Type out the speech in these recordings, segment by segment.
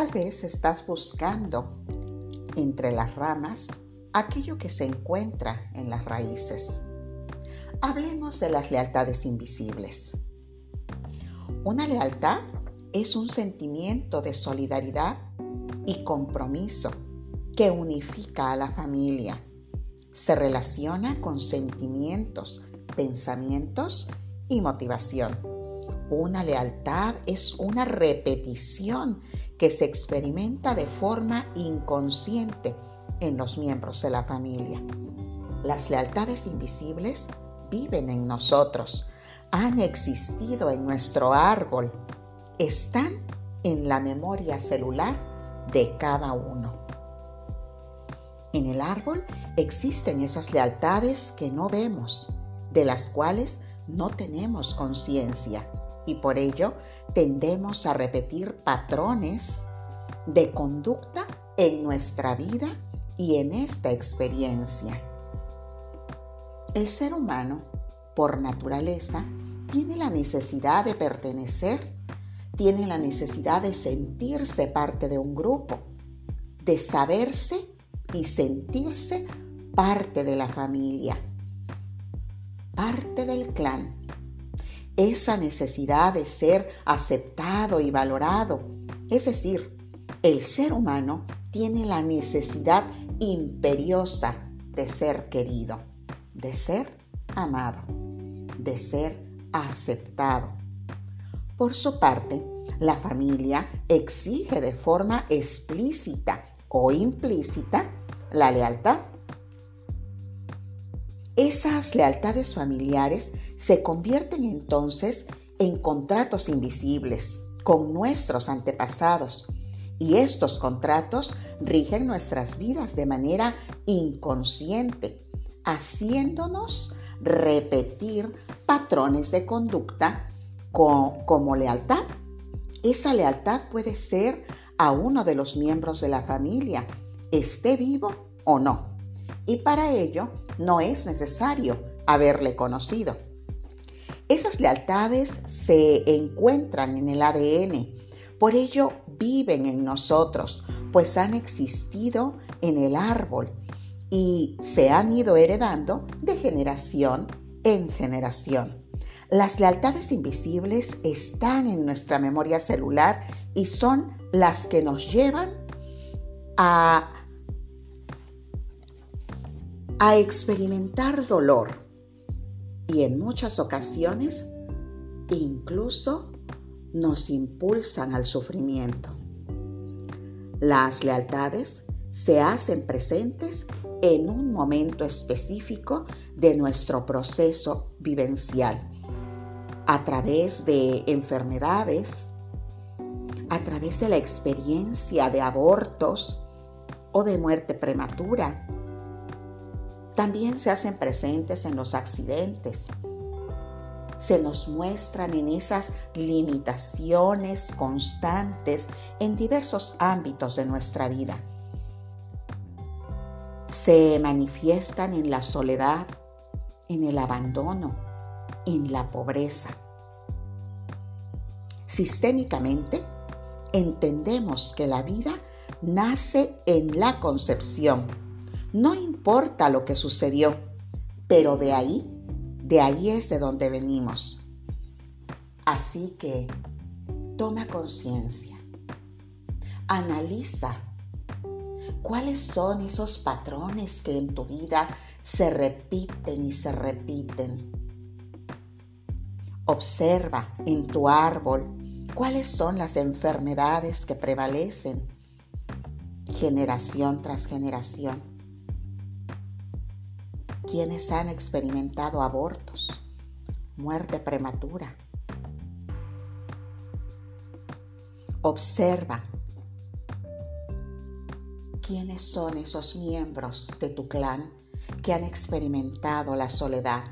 Tal vez estás buscando entre las ramas aquello que se encuentra en las raíces. Hablemos de las lealtades invisibles. Una lealtad es un sentimiento de solidaridad y compromiso que unifica a la familia. Se relaciona con sentimientos, pensamientos y motivación. Una lealtad es una repetición que se experimenta de forma inconsciente en los miembros de la familia. Las lealtades invisibles viven en nosotros, han existido en nuestro árbol, están en la memoria celular de cada uno. En el árbol existen esas lealtades que no vemos, de las cuales no tenemos conciencia y por ello tendemos a repetir patrones de conducta en nuestra vida y en esta experiencia. El ser humano, por naturaleza, tiene la necesidad de pertenecer, tiene la necesidad de sentirse parte de un grupo, de saberse y sentirse parte de la familia, parte del clan. Esa necesidad de ser aceptado y valorado, es decir, el ser humano tiene la necesidad imperiosa de ser querido, de ser amado, de ser aceptado. Por su parte, la familia exige de forma explícita o implícita la lealtad. Esas lealtades familiares se convierten entonces en contratos invisibles con nuestros antepasados y estos contratos rigen nuestras vidas de manera inconsciente, haciéndonos repetir patrones de conducta como lealtad. Esa lealtad puede ser a uno de los miembros de la familia, esté vivo o no. Y para ello no es necesario haberle conocido. Esas lealtades se encuentran en el ADN, por ello viven en nosotros, pues han existido en el árbol y se han ido heredando de generación en generación. Las lealtades invisibles están en nuestra memoria celular y son las que nos llevan a, a experimentar dolor y en muchas ocasiones incluso nos impulsan al sufrimiento. Las lealtades se hacen presentes en un momento específico de nuestro proceso vivencial, a través de enfermedades, a través de la experiencia de abortos o de muerte prematura. También se hacen presentes en los accidentes, se nos muestran en esas limitaciones constantes en diversos ámbitos de nuestra vida. Se manifiestan en la soledad, en el abandono, en la pobreza. Sistémicamente, entendemos que la vida nace en la concepción. No importa lo que sucedió, pero de ahí de ahí es de donde venimos. Así que toma conciencia. Analiza cuáles son esos patrones que en tu vida se repiten y se repiten. Observa en tu árbol cuáles son las enfermedades que prevalecen generación tras generación quienes han experimentado abortos, muerte prematura. Observa quiénes son esos miembros de tu clan que han experimentado la soledad.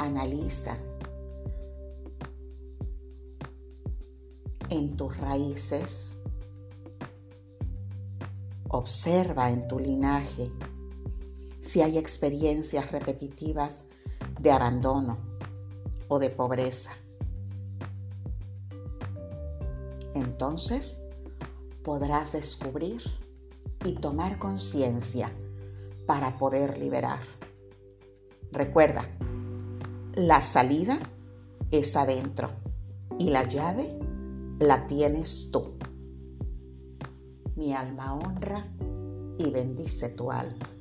Analiza en tus raíces. Observa en tu linaje si hay experiencias repetitivas de abandono o de pobreza. Entonces podrás descubrir y tomar conciencia para poder liberar. Recuerda, la salida es adentro y la llave la tienes tú. Mi alma honra y bendice tu alma.